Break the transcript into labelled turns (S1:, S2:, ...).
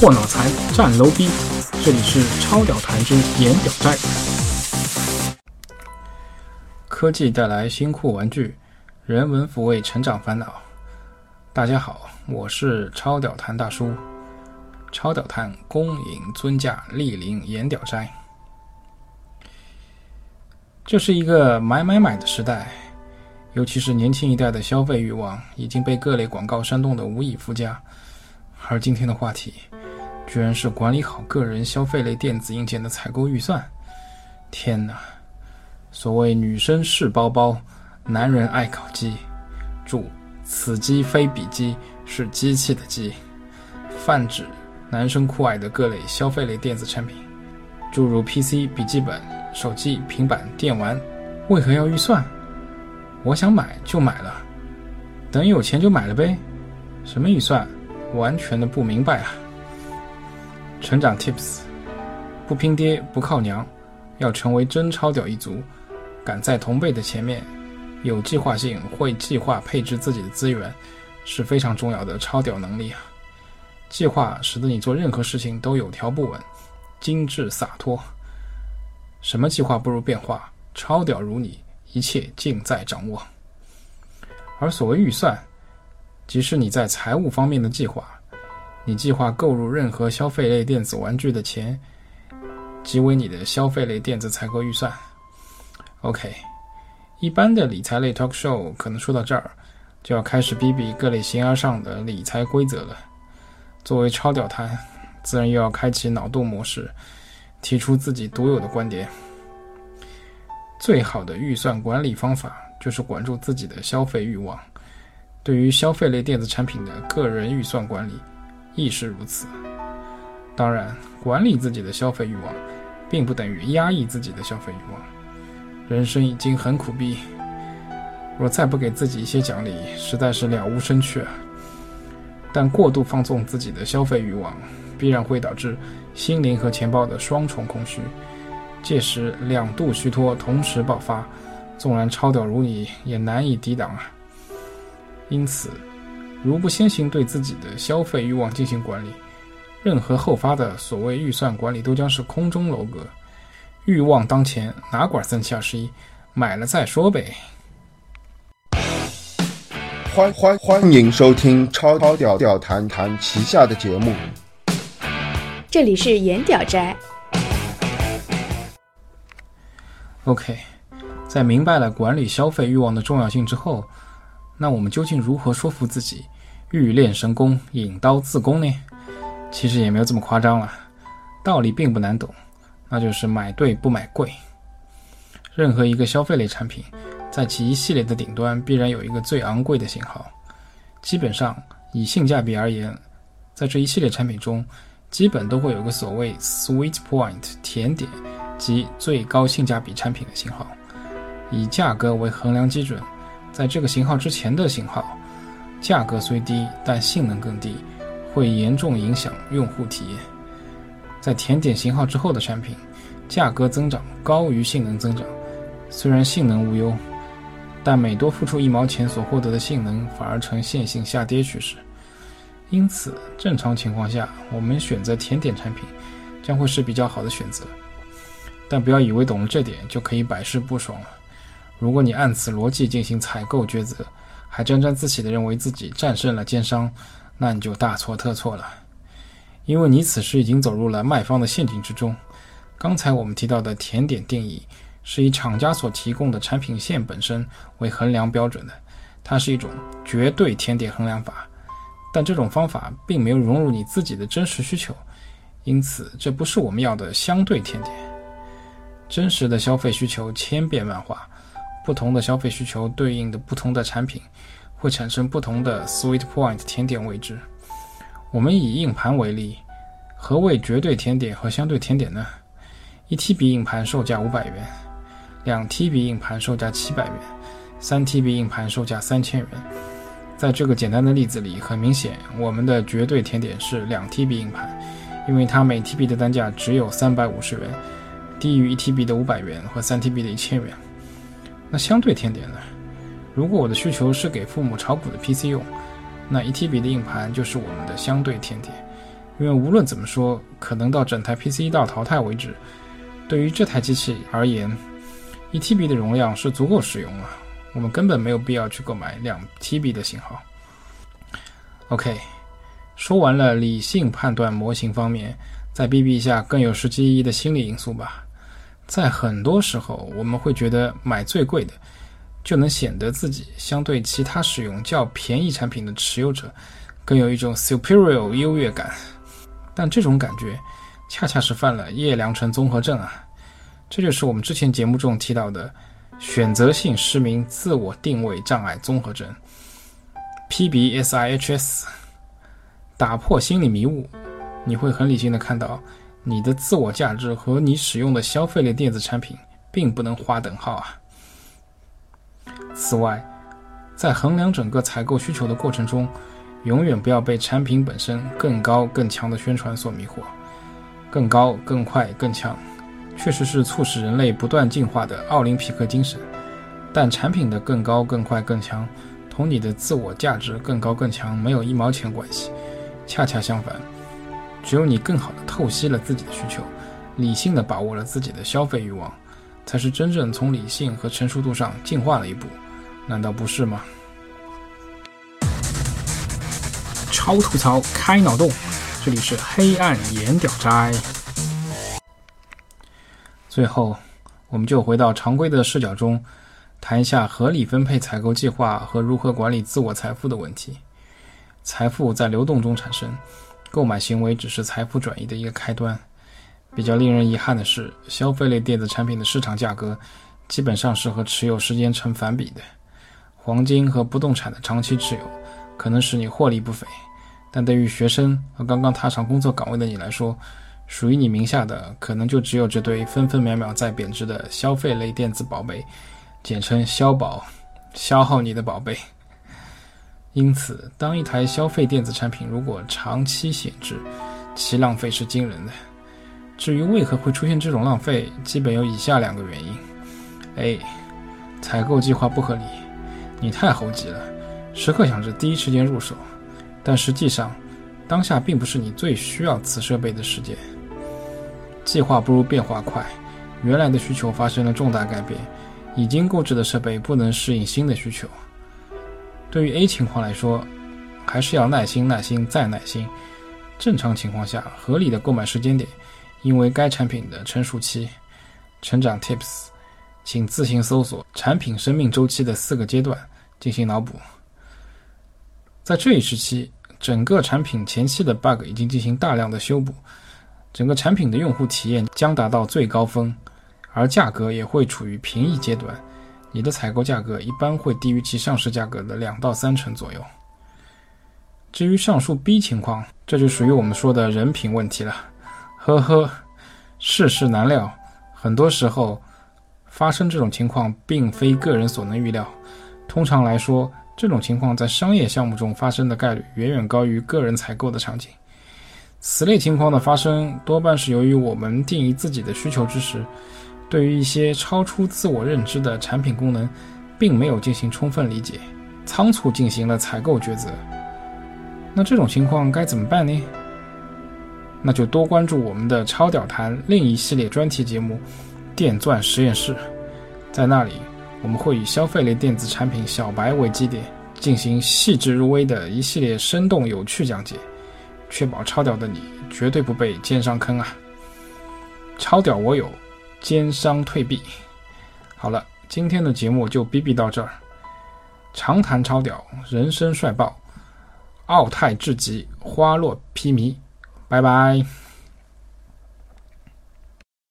S1: 破脑残，战 low 逼。这里是超屌谈之颜屌斋。科技带来新酷玩具，人文抚慰成长烦恼。大家好，我是超屌谈大叔。超屌谈恭迎尊驾莅临颜屌斋。这是一个买买买的时代，尤其是年轻一代的消费欲望已经被各类广告煽动的无以复加。而今天的话题，居然是管理好个人消费类电子硬件的采购预算。天哪！所谓女生是包包，男人爱烤鸡。注：此鸡非彼鸡，是机器的机。泛指男生酷爱的各类消费类电子产品，诸如 PC、笔记本、手机、平板、电玩。为何要预算？我想买就买了，等有钱就买了呗。什么预算？完全的不明白啊！成长 Tips：不拼爹不靠娘，要成为真超屌一族，赶在同辈的前面，有计划性，会计划配置自己的资源，是非常重要的超屌能力啊！计划使得你做任何事情都有条不紊、精致洒脱。什么计划不如变化？超屌如你，一切尽在掌握。而所谓预算。即是你在财务方面的计划，你计划购入任何消费类电子玩具的钱，即为你的消费类电子采购预算。OK，一般的理财类 talk show 可能说到这儿，就要开始逼逼各类形而上的理财规则了。作为超屌谈，自然又要开启脑洞模式，提出自己独有的观点。最好的预算管理方法，就是管住自己的消费欲望。对于消费类电子产品的个人预算管理，亦是如此。当然，管理自己的消费欲望，并不等于压抑自己的消费欲望。人生已经很苦逼，若再不给自己一些奖励，实在是了无生趣啊。但过度放纵自己的消费欲望，必然会导致心灵和钱包的双重空虚，届时两度虚脱同时爆发，纵然超屌如你，也难以抵挡啊。因此，如不先行对自己的消费欲望进行管理，任何后发的所谓预算管理都将是空中楼阁。欲望当前，哪管三七二十一，买了再说呗。
S2: 欢欢欢迎收听超超屌屌谈谈旗下的节目。
S3: 这里是颜屌斋。
S1: OK，在明白了管理消费欲望的重要性之后。那我们究竟如何说服自己欲练神功，引刀自宫呢？其实也没有这么夸张了，道理并不难懂，那就是买对不买贵。任何一个消费类产品，在其一系列的顶端必然有一个最昂贵的型号。基本上以性价比而言，在这一系列产品中，基本都会有个所谓 sweet point 甜点及最高性价比产品的型号，以价格为衡量基准。在这个型号之前的型号，价格虽低，但性能更低，会严重影响用户体验。在甜点型号之后的产品，价格增长高于性能增长，虽然性能无忧，但每多付出一毛钱所获得的性能反而呈线性下跌趋势。因此，正常情况下，我们选择甜点产品将会是比较好的选择。但不要以为懂了这点就可以百试不爽了。如果你按此逻辑进行采购抉择，还沾沾自喜地认为自己战胜了奸商，那你就大错特错了，因为你此时已经走入了卖方的陷阱之中。刚才我们提到的甜点定义是以厂家所提供的产品线本身为衡量标准的，它是一种绝对甜点衡量法，但这种方法并没有融入你自己的真实需求，因此这不是我们要的相对甜点。真实的消费需求千变万化。不同的消费需求对应的不同的产品，会产生不同的 sweet point 甜点位置。我们以硬盘为例，何谓绝对甜点和相对甜点呢？一 TB 硬盘售价五百元，两 TB 硬盘售价七百元，三 TB 硬盘售价三千元。在这个简单的例子里，很明显，我们的绝对甜点是两 TB 硬盘，因为它每 TB 的单价只有三百五十元，低于一 TB 的五百元和三 TB 的一千元。那相对甜点呢？如果我的需求是给父母炒股的 PC 用，那一 TB 的硬盘就是我们的相对甜点，因为无论怎么说，可能到整台 PC 到淘汰为止，对于这台机器而言，1TB 的容量是足够使用了，我们根本没有必要去购买两 TB 的型号。OK，说完了理性判断模型方面，再比比一下更有实际意义的心理因素吧。在很多时候，我们会觉得买最贵的，就能显得自己相对其他使用较便宜产品的持有者，更有一种 superior 优越感。但这种感觉，恰恰是犯了叶良辰综合症啊！这就是我们之前节目中提到的选择性失明自我定位障碍综合症 （PBSIHS）。打破心理迷雾，你会很理性的看到。你的自我价值和你使用的消费类电子产品并不能划等号啊。此外，在衡量整个采购需求的过程中，永远不要被产品本身更高更强的宣传所迷惑。更高、更快、更强，确实是促使人类不断进化的奥林匹克精神。但产品的更高、更快、更强，同你的自我价值更高更强没有一毛钱关系。恰恰相反。只有你更好的透析了自己的需求，理性的把握了自己的消费欲望，才是真正从理性和成熟度上进化了一步，难道不是吗？超吐槽，开脑洞，这里是黑暗眼屌斋。最后，我们就回到常规的视角中，谈一下合理分配采购计划和如何管理自我财富的问题。财富在流动中产生。购买行为只是财富转移的一个开端。比较令人遗憾的是，消费类电子产品的市场价格基本上是和持有时间成反比的。黄金和不动产的长期持有可能使你获利不菲，但对于学生和刚刚踏上工作岗位的你来说，属于你名下的可能就只有这堆分分秒秒在贬值的消费类电子宝贝，简称“消宝”，消耗你的宝贝。因此，当一台消费电子产品如果长期闲置，其浪费是惊人的。至于为何会出现这种浪费，基本有以下两个原因：A. 采购计划不合理，你太猴急了，时刻想着第一时间入手，但实际上，当下并不是你最需要此设备的时间。计划不如变化快，原来的需求发生了重大改变，已经购置的设备不能适应新的需求。对于 A 情况来说，还是要耐心、耐心再耐心。正常情况下，合理的购买时间点，因为该产品的成熟期、成长 Tips，请自行搜索产品生命周期的四个阶段进行脑补。在这一时期，整个产品前期的 bug 已经进行大量的修补，整个产品的用户体验将达到最高峰，而价格也会处于平抑阶段。你的采购价格一般会低于其上市价格的两到三成左右。至于上述 B 情况，这就属于我们说的人品问题了。呵呵，世事难料，很多时候发生这种情况并非个人所能预料。通常来说，这种情况在商业项目中发生的概率远远高于个人采购的场景。此类情况的发生，多半是由于我们定义自己的需求之时。对于一些超出自我认知的产品功能，并没有进行充分理解，仓促进行了采购抉择。那这种情况该怎么办呢？那就多关注我们的超屌谈另一系列专题节目《电钻实验室》，在那里我们会以消费类电子产品小白为基点，进行细致入微的一系列生动有趣讲解，确保超屌的你绝对不被奸商坑啊！超屌我有。奸商退避。好了，今天的节目就哔哔到这儿。长谈超屌，人生帅爆，傲态至极，花落披靡。拜拜。